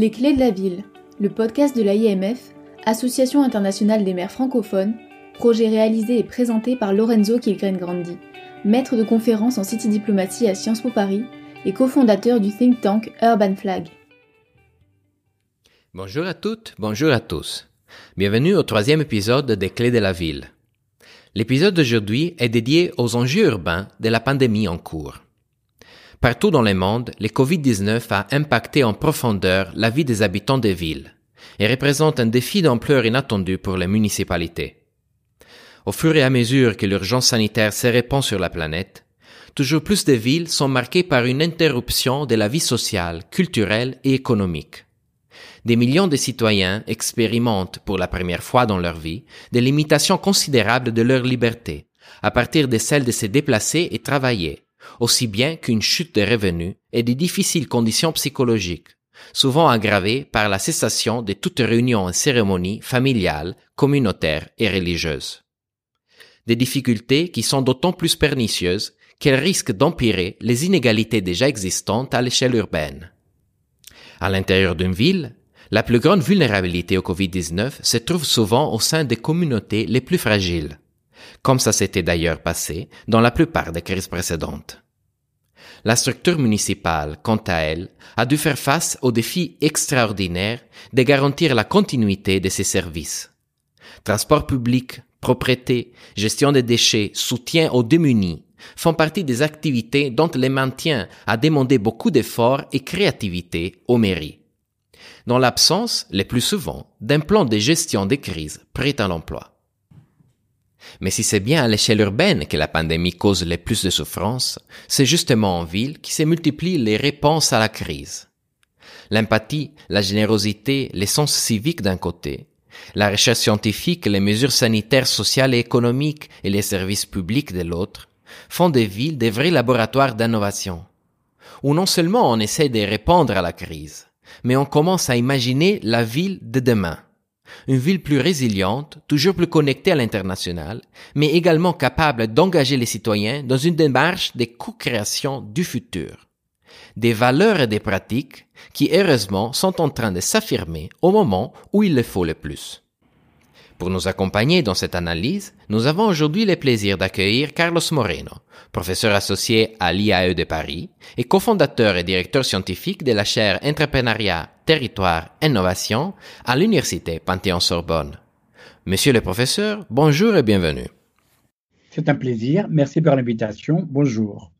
Les Clés de la Ville, le podcast de l'AIMF, Association internationale des maires francophones, projet réalisé et présenté par Lorenzo Kilgren-Grandi, maître de conférence en City Diplomatie à Sciences Po Paris et cofondateur du think tank Urban Flag. Bonjour à toutes, bonjour à tous. Bienvenue au troisième épisode des Clés de la Ville. L'épisode d'aujourd'hui est dédié aux enjeux urbains de la pandémie en cours. Partout dans le monde, le Covid-19 a impacté en profondeur la vie des habitants des villes et représente un défi d'ampleur inattendue pour les municipalités. Au fur et à mesure que l'urgence sanitaire se répand sur la planète, toujours plus de villes sont marquées par une interruption de la vie sociale, culturelle et économique. Des millions de citoyens expérimentent pour la première fois dans leur vie des limitations considérables de leur liberté, à partir de celles de se déplacer et travailler, aussi bien qu'une chute de revenus et des difficiles conditions psychologiques, souvent aggravées par la cessation de toute réunion et cérémonie familiales, communautaires et religieuses. Des difficultés qui sont d'autant plus pernicieuses qu'elles risquent d'empirer les inégalités déjà existantes à l'échelle urbaine. À l'intérieur d'une ville, la plus grande vulnérabilité au Covid-19 se trouve souvent au sein des communautés les plus fragiles, comme ça s'était d'ailleurs passé dans la plupart des crises précédentes. La structure municipale, quant à elle, a dû faire face au défi extraordinaire de garantir la continuité de ses services. Transport public, propreté, gestion des déchets, soutien aux démunis font partie des activités dont le maintien a demandé beaucoup d'efforts et créativité aux mairies. Dans l'absence, le plus souvent, d'un plan de gestion des crises prêt à l'emploi. Mais si c'est bien à l'échelle urbaine que la pandémie cause le plus de souffrances, c'est justement en ville qui se multiplient les réponses à la crise. L'empathie, la générosité, l'essence civique d'un côté, la recherche scientifique, les mesures sanitaires, sociales et économiques et les services publics de l'autre, font des villes des vrais laboratoires d'innovation, où non seulement on essaie de répondre à la crise, mais on commence à imaginer la ville de demain une ville plus résiliente, toujours plus connectée à l'international, mais également capable d'engager les citoyens dans une démarche de co-création du futur. Des valeurs et des pratiques qui, heureusement, sont en train de s'affirmer au moment où il le faut le plus. Pour nous accompagner dans cette analyse, nous avons aujourd'hui le plaisir d'accueillir Carlos Moreno, professeur associé à l'IAE de Paris et cofondateur et directeur scientifique de la chaire Entrepreneuriat, Territoire, Innovation à l'Université Panthéon-Sorbonne. Monsieur le professeur, bonjour et bienvenue. C'est un plaisir. Merci pour l'invitation. Bonjour.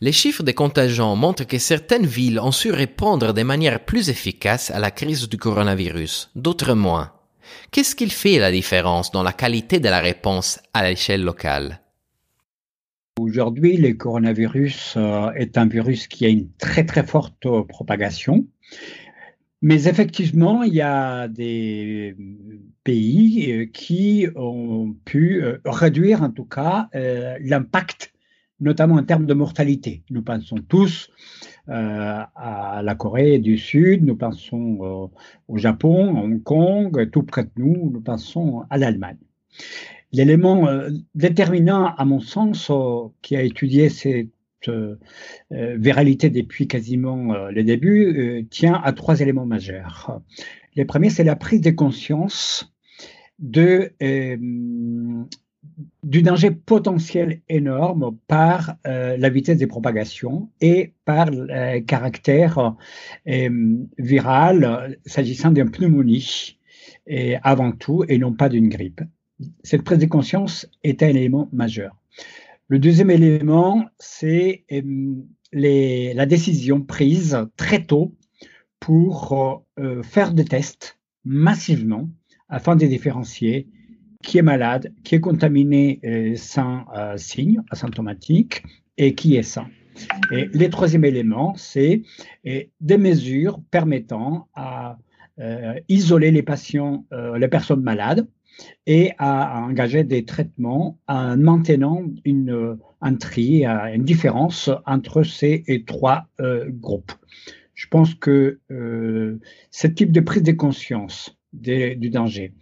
Les chiffres des contagions montrent que certaines villes ont su répondre de manière plus efficace à la crise du coronavirus, d'autres moins. Qu'est-ce qu'il fait la différence dans la qualité de la réponse à l'échelle locale? Aujourd'hui, le coronavirus euh, est un virus qui a une très très forte propagation. Mais effectivement, il y a des pays euh, qui ont pu euh, réduire en tout cas l'impact, notamment en termes de mortalité. Nous pensons tous euh, à la Corée du Sud, nous pensons euh, au Japon, à Hong Kong, tout près de nous, nous pensons à l'Allemagne. L'élément euh, déterminant, à mon sens, qui a étudié cette viralité depuis quasiment le début, tient à trois éléments majeurs. Le premier, c'est la prise de conscience de du danger potentiel énorme par euh, la vitesse de propagation et par le caractère euh, viral s'agissant d'une pneumonie et avant tout et non pas d'une grippe. Cette prise de conscience est un élément majeur. Le deuxième élément, c'est euh, la décision prise très tôt pour faire des tests massivement afin de différencier qui est malade, qui est contaminé euh, sans euh, signe asymptomatique et qui est sain. Et le troisième élément, c'est euh, des mesures permettant à isoler les patients, les personnes malades et à, engager des traitements en maintenant une, un tri, une différence entre ces trois groupes. Je pense que ce type de prise de conscience du danger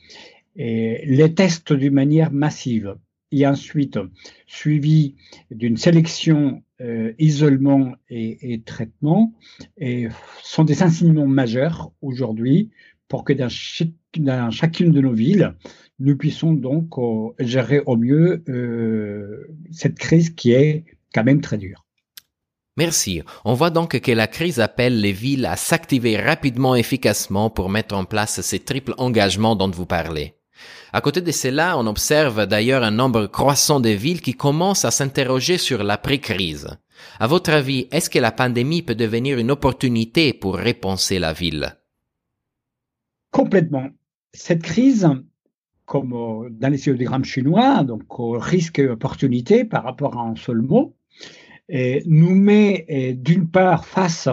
et les tests d'une manière massive et ensuite suivi d'une sélection euh, isolement et, traitement et sont des enseignements majeurs aujourd'hui pour que dans, chacune de nos villes, nous puissions donc euh, gérer au mieux euh, cette crise qui est quand même très dure. Merci. On voit donc que la crise appelle les villes à s'activer rapidement et efficacement pour mettre en place ces triples engagements dont vous parlez. À côté de cela, on observe d'ailleurs un nombre croissant de villes qui commencent à s'interroger sur l'après-crise. À votre avis, est-ce que la pandémie peut devenir une opportunité pour répenser la ville? Complètement. Cette crise, comme dans les diagrammes chinois, donc risque et opportunité par rapport à un seul mot, nous met d'une part face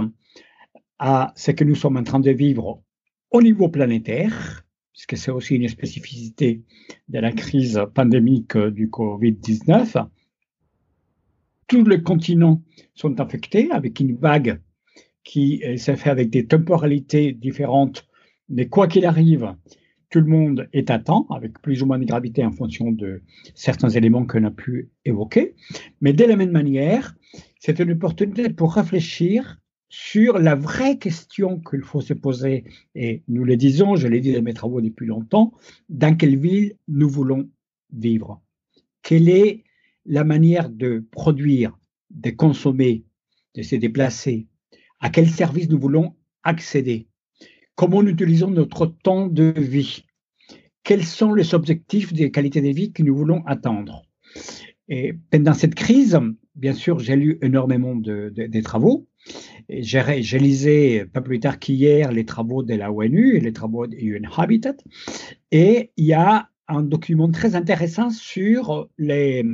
à ce que nous sommes en train de vivre au niveau planétaire, puisque c'est aussi une spécificité de la crise pandémique du Covid-19. Tous les continents sont affectés avec une vague qui euh, s'est faite avec des temporalités différentes, mais quoi qu'il arrive, tout le monde est à temps, avec plus ou moins de gravité en fonction de certains éléments qu'on a pu évoquer. Mais de la même manière, c'est une opportunité pour réfléchir sur la vraie question qu'il faut se poser, et nous le disons, je l'ai dit dans mes travaux depuis longtemps, dans quelle ville nous voulons vivre? Quelle est la manière de produire, de consommer, de se déplacer? À quel service nous voulons accéder? Comment nous utilisons notre temps de vie? Quels sont les objectifs des qualités de vie que nous voulons atteindre? Et pendant cette crise, bien sûr, j'ai lu énormément de, des travaux j'ai lisé pas plus tard qu'hier les travaux de la ONU et les travaux de UN Habitat. Et il y a un document très intéressant sur les,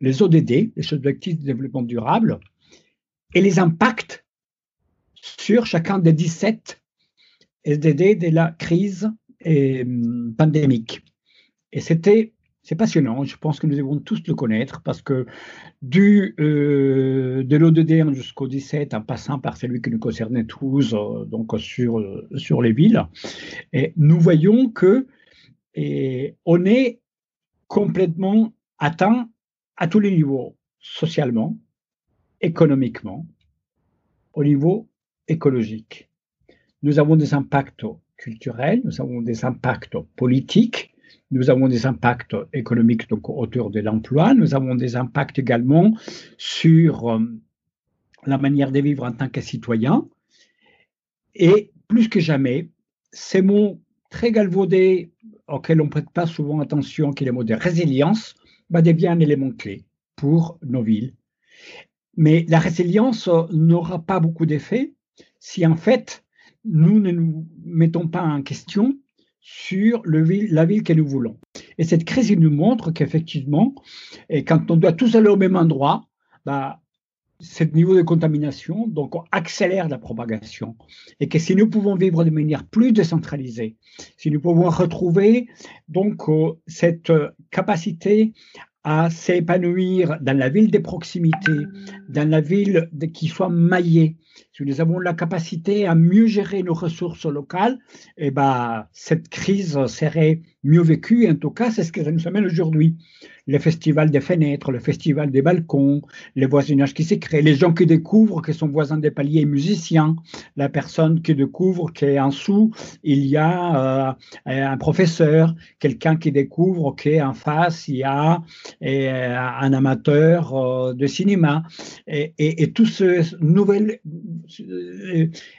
les ODD, les objectifs de développement durable, et les impacts sur chacun des 17 SDD de la crise pandémique. Et c'était c'est passionnant. Je pense que nous devons tous le connaître parce que du, euh, de l'ODD jusqu'au 17, en passant par celui qui nous concernait tous, euh, donc sur, euh, sur les villes, nous voyons que on est complètement atteint à tous les niveaux, socialement, économiquement, au niveau écologique. Nous avons des impacts culturels, nous avons des impacts politiques, nous avons des impacts économiques donc autour de l'emploi. Nous avons des impacts également sur euh, la manière de vivre en tant que citoyen. Et plus que jamais, ces mots très galvaudés auxquels on ne prête pas souvent attention, qui est le mot de résilience, bah, devient un élément clé pour nos villes. Mais la résilience n'aura pas beaucoup d'effet si en fait nous ne nous mettons pas en question sur le la ville que nous voulons. Et cette crise nous montre qu'effectivement, quand on doit tous aller au même endroit, bah, ce niveau de contamination, donc on accélère la propagation. Et que si nous pouvons vivre de manière plus décentralisée, si nous pouvons retrouver donc euh, cette capacité à s'épanouir dans la ville des proximités, dans la ville qui soit maillée, si nous avons la capacité à mieux gérer nos ressources locales, eh ben, cette crise serait mieux vécue. En tout cas, c'est ce que ça nous amène aujourd'hui le festival des fenêtres, le festival des balcons, les voisinages qui se créent, les gens qui découvrent que son voisin des paliers est musicien, la personne qui découvre qu'en dessous, il y a euh, un professeur, quelqu'un qui découvre qu'en face, il y a euh, un amateur euh, de cinéma. Et, et, toutes ces nouvelles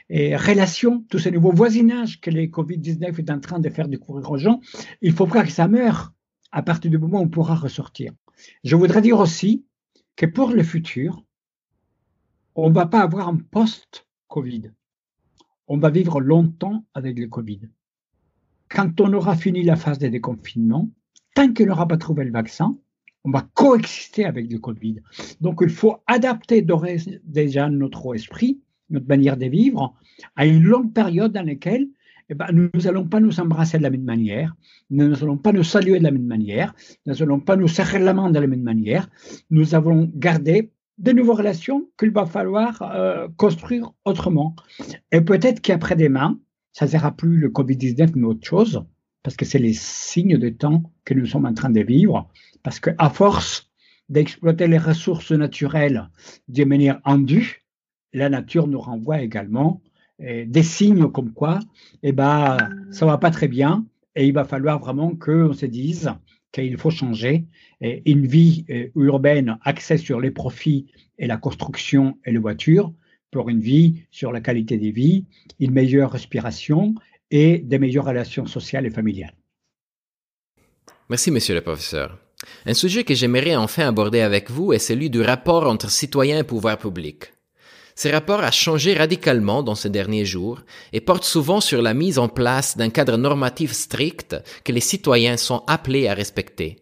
relations, tous ces nouveaux voisinages que le Covid-19 est en train de faire découvrir aux gens, il faut pas que ça meure à partir du moment où on pourra ressortir. Je voudrais dire aussi que pour le futur, on ne va pas avoir un post-Covid. On va vivre longtemps avec le Covid. Quand on aura fini la phase de déconfinement, tant qu'on n'aura pas trouvé le vaccin, on va coexister avec le Covid. Donc, il faut adapter déjà notre esprit, notre manière de vivre, à une longue période dans laquelle eh ben, nous n'allons pas nous embrasser de la même manière, nous n'allons pas nous saluer de la même manière, nous n'allons pas nous serrer la main de la même manière. Nous avons gardé de nouvelles relations qu'il va falloir euh, construire autrement. Et peut-être qu'après-demain, ça ne sera plus le Covid-19, mais autre chose, parce que c'est les signes de temps que nous sommes en train de vivre, parce qu'à force d'exploiter les ressources naturelles de manière indue, la nature nous renvoie également des signes comme quoi eh ben, ça va pas très bien et il va falloir vraiment qu'on se dise qu'il faut changer. Une vie eh, urbaine axée sur les profits et la construction et les voitures pour une vie sur la qualité des vies, une meilleure respiration et des meilleures relations sociales et familiales. Merci, monsieur le professeur. Un sujet que j'aimerais enfin aborder avec vous est celui du rapport entre citoyens et pouvoir public. Ce rapport a changé radicalement dans ces derniers jours et porte souvent sur la mise en place d'un cadre normatif strict que les citoyens sont appelés à respecter.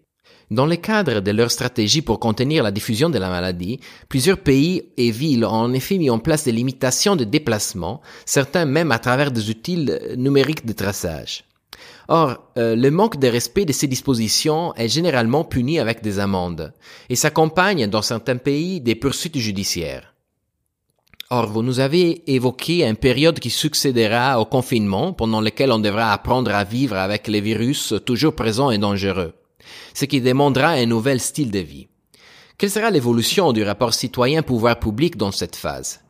Dans le cadre de leur stratégie pour contenir la diffusion de la maladie, plusieurs pays et villes ont en effet mis en place des limitations de déplacement, certains même à travers des outils numériques de traçage. Or, euh, le manque de respect de ces dispositions est généralement puni avec des amendes, et s'accompagne dans certains pays des poursuites judiciaires. Or, vous nous avez évoqué une période qui succédera au confinement, pendant lequel on devra apprendre à vivre avec les virus toujours présents et dangereux, ce qui demandera un nouvel style de vie. Quelle sera l'évolution du rapport citoyen-pouvoir public dans cette phase?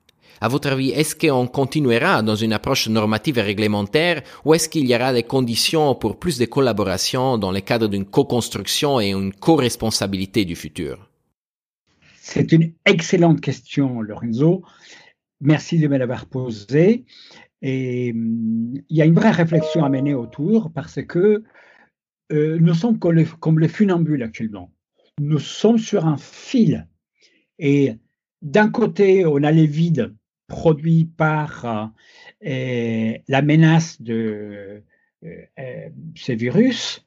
À votre avis, est-ce qu'on continuera dans une approche normative et réglementaire ou est-ce qu'il y aura des conditions pour plus de collaboration dans le cadre d'une co-construction et une co-responsabilité du futur? C'est une excellente question, Lorenzo. Merci de me l'avoir posée. Et hum, il y a une vraie réflexion à mener autour parce que euh, nous sommes comme les, funambules actuellement. Nous sommes sur un fil. Et d'un côté, on a les vides produit par euh, la menace de euh, ces virus.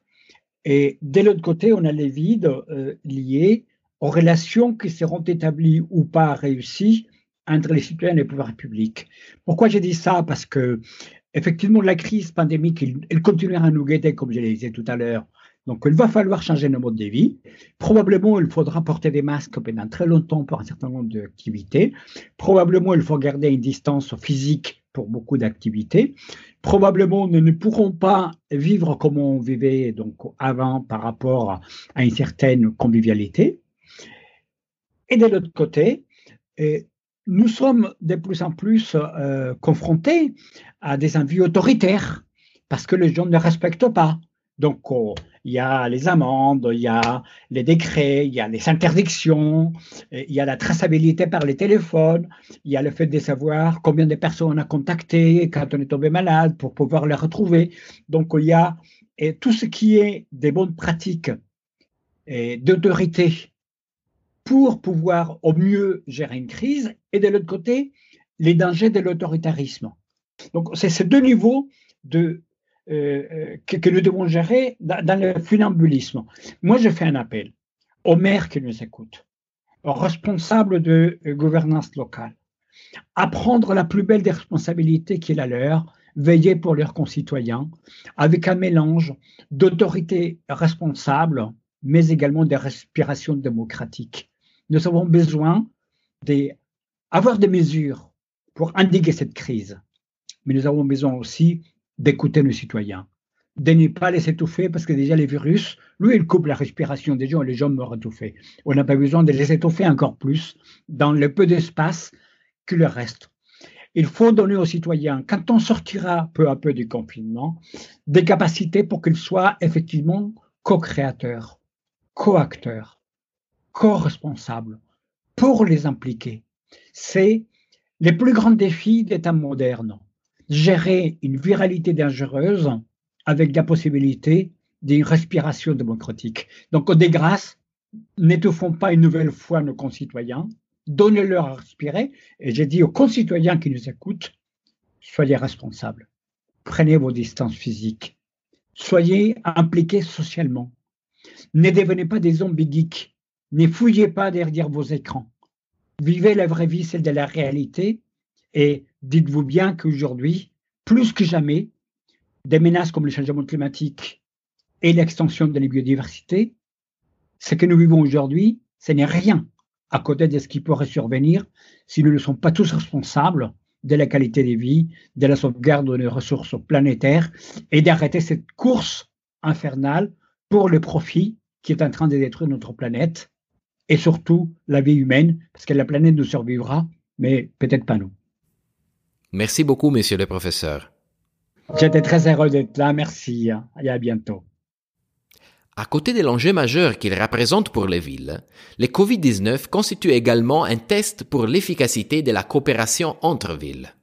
Et de l'autre côté, on a les vides liés aux relations qui seront établies ou pas réussies entre les citoyens et les pouvoirs publics. Pourquoi j'ai dit ça? Parce que effectivement, la crise pandémique, elle, continuera à nous guetter, comme je l'ai dit tout à l'heure. Donc, il va falloir changer nos modes de vie. Probablement, il faudra porter des masques pendant très longtemps pour un certain nombre d'activités. Probablement, il faut garder une distance physique pour beaucoup d'activités. Probablement, nous ne pourrons pas vivre comme on vivait donc avant par rapport à une certaine convivialité. Et de l'autre côté, nous sommes de plus en plus euh, confrontés à des envies autoritaires parce que les gens ne respectent pas. Donc, oh, il y a les amendes, il y a les décrets, il y a les interdictions, il y a la traçabilité par les téléphones, il y a le fait de savoir combien de personnes on a contacté quand on est tombé malade pour pouvoir les retrouver. Donc, il y a tout ce qui est des bonnes pratiques d'autorité pour pouvoir au mieux gérer une crise, et de l'autre côté, les dangers de l'autoritarisme. Donc, c'est ces deux niveaux euh, que, nous devons gérer dans, le funambulisme. Moi, je fais un appel aux maires qui nous écoutent, aux responsables de euh, gouvernance locale, à prendre la plus belle des responsabilités qui est la leur, veiller pour leurs concitoyens, avec un mélange d'autorité responsable, mais également de respiration démocratique. Nous avons besoin d'avoir des mesures pour endiguer cette crise, mais nous avons besoin aussi d'écouter nos citoyens, de ne pas les étouffer parce que déjà les virus, lui, il coupe la respiration des gens et les gens meurent étouffés. On n'a pas besoin de les étouffer encore plus dans le peu d'espace qui leur reste. Il faut donner aux citoyens, quand on sortira peu à peu du confinement, des capacités pour qu'ils soient effectivement co-créateurs, co-acteurs, co-responsables, pour les impliquer. C'est les plus grands défis d'État moderne gérer une viralité dangereuse avec la possibilité d'une respiration démocratique. Donc, des grâces, n'étouffons pas une nouvelle fois nos concitoyens, donnez-leur à respirer. Et j'ai dit aux concitoyens qui nous écoutent, soyez responsables, prenez vos distances physiques, soyez impliqués socialement. Ne devenez pas des zombies geeks, ne fouillez pas derrière vos écrans. Vivez la vraie vie, celle de la réalité, et dites-vous bien qu'aujourd'hui, plus que jamais, des menaces comme le changement climatique et l'extension de la biodiversité, ce que nous vivons aujourd'hui, ce n'est rien à côté de ce qui pourrait survenir si nous ne sommes pas tous responsables de la qualité de vie, de la sauvegarde des ressources planétaires et d'arrêter cette course infernale pour le profit qui est en train de détruire notre planète et surtout la vie humaine, parce que la planète nous survivra, mais peut-être pas nous. Merci beaucoup, monsieur le professeur. J'étais très heureux d'être là, merci, et à bientôt. À côté de l'enjeu majeur qu'il représente pour les villes, le Covid-19 constitue également un test pour l'efficacité de la coopération entre villes.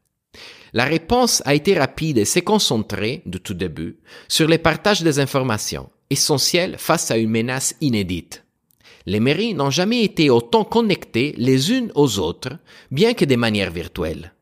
La réponse a été rapide et s'est concentrée, de tout début, sur le partage des informations, essentiel face à une menace inédite. Les mairies n'ont jamais été autant connectées les unes aux autres, bien que de manière virtuelle.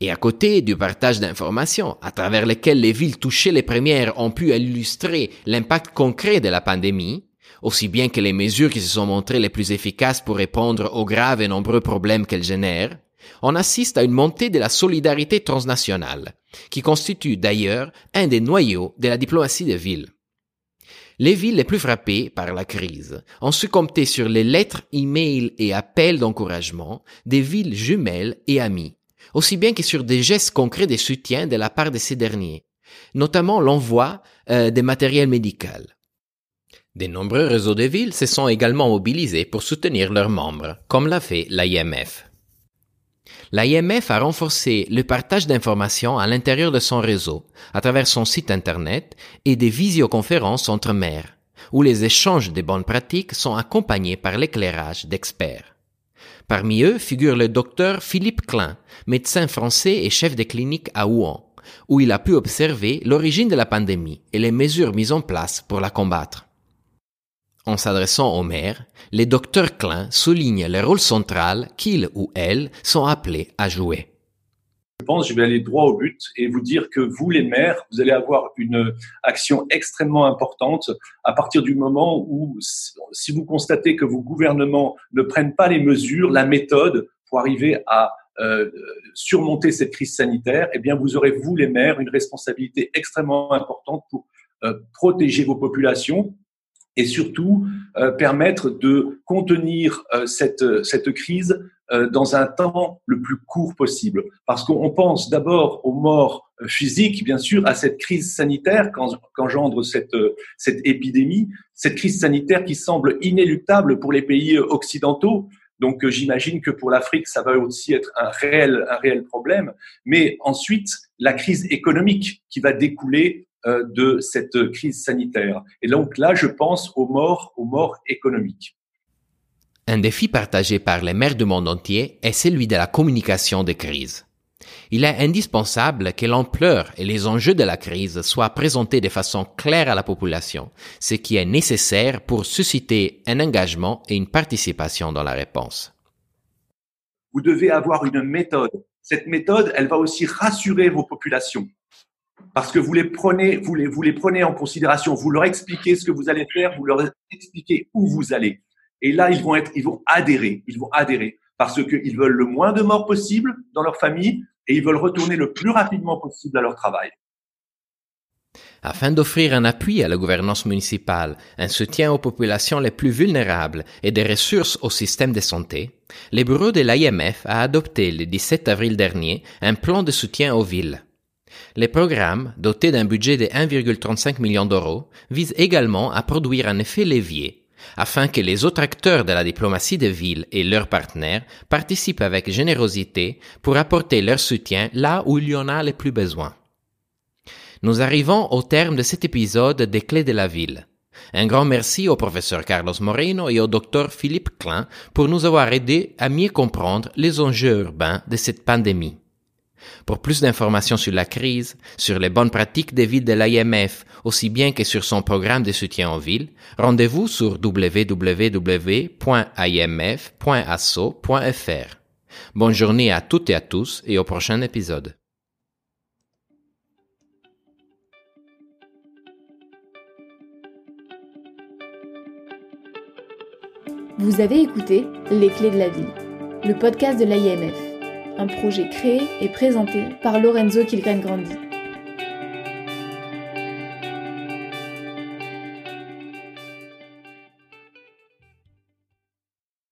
Et à côté du partage d'informations, à travers lesquelles les villes touchées les premières ont pu illustrer l'impact concret de la pandémie, aussi bien que les mesures qui se sont montrées les plus efficaces pour répondre aux graves et nombreux problèmes qu'elles génèrent, on assiste à une montée de la solidarité transnationale, qui constitue d'ailleurs un des noyaux de la diplomatie des villes. Les villes les plus frappées par la crise ont su compter sur les lettres, emails et appels d'encouragement des villes jumelles et amies aussi bien que sur des gestes concrets de soutien de la part de ces derniers, notamment l'envoi euh, des matériels médicaux. De nombreux réseaux de villes se sont également mobilisés pour soutenir leurs membres, comme l'a fait l'IMF. L'IMF a renforcé le partage d'informations à l'intérieur de son réseau, à travers son site Internet et des visioconférences entre maires, où les échanges de bonnes pratiques sont accompagnés par l'éclairage d'experts. Parmi eux figure le docteur Philippe Klein, médecin français et chef de clinique à Wuhan, où il a pu observer l'origine de la pandémie et les mesures mises en place pour la combattre. En s'adressant aux maires, les docteurs Klein soulignent le rôle central qu'ils ou elles sont appelés à jouer. Je pense, je vais aller droit au but et vous dire que vous, les maires, vous allez avoir une action extrêmement importante à partir du moment où, si vous constatez que vos gouvernements ne prennent pas les mesures, la méthode pour arriver à euh, surmonter cette crise sanitaire, eh bien, vous aurez, vous, les maires, une responsabilité extrêmement importante pour euh, protéger vos populations et surtout euh, permettre de contenir cette, cette crise euh, dans un temps le plus court possible. Parce qu'on pense d'abord aux morts euh, physiques, bien sûr, à cette crise sanitaire qu'engendre cette, euh, cette épidémie, cette crise sanitaire qui semble inéluctable pour les pays occidentaux. Donc j'imagine que pour l'Afrique, ça va aussi être un réel, un réel problème. Mais ensuite, la crise économique qui va découler de cette crise sanitaire. Et donc là, je pense aux morts, aux morts économiques. Un défi partagé par les maires du monde entier est celui de la communication des crises. Il est indispensable que l'ampleur et les enjeux de la crise soient présentés de façon claire à la population, ce qui est nécessaire pour susciter un engagement et une participation dans la réponse. Vous devez avoir une méthode. Cette méthode, elle va aussi rassurer vos populations parce que vous les prenez, vous les, les prenez en considération, vous leur expliquez ce que vous allez faire, vous leur expliquez où vous allez. Et là, ils vont être, ils vont adhérer, ils vont adhérer parce qu'ils veulent le moins de morts possible dans leur famille et ils veulent retourner le plus rapidement possible à leur travail. Afin d'offrir un appui à la gouvernance municipale, un soutien aux populations les plus vulnérables et des ressources au système de santé, le bureau de l'IMF a adopté le 17 avril dernier un plan de soutien aux villes. Les programmes, dotés d'un budget de 1,35 million d'euros, visent également à produire un effet levier afin que les autres acteurs de la diplomatie de ville et leurs partenaires participent avec générosité pour apporter leur soutien là où il y en a le plus besoin. Nous arrivons au terme de cet épisode des clés de la ville. Un grand merci au professeur Carlos Moreno et au docteur Philippe Klein pour nous avoir aidés à mieux comprendre les enjeux urbains de cette pandémie. Pour plus d'informations sur la crise, sur les bonnes pratiques des villes de l'IMF, aussi bien que sur son programme de soutien aux villes, rendez-vous sur www.imf.asso.fr. Bonne journée à toutes et à tous et au prochain épisode. Vous avez écouté Les clés de la ville, le podcast de l'IMF un projet créé et présenté par Lorenzo Kilgren Grandi.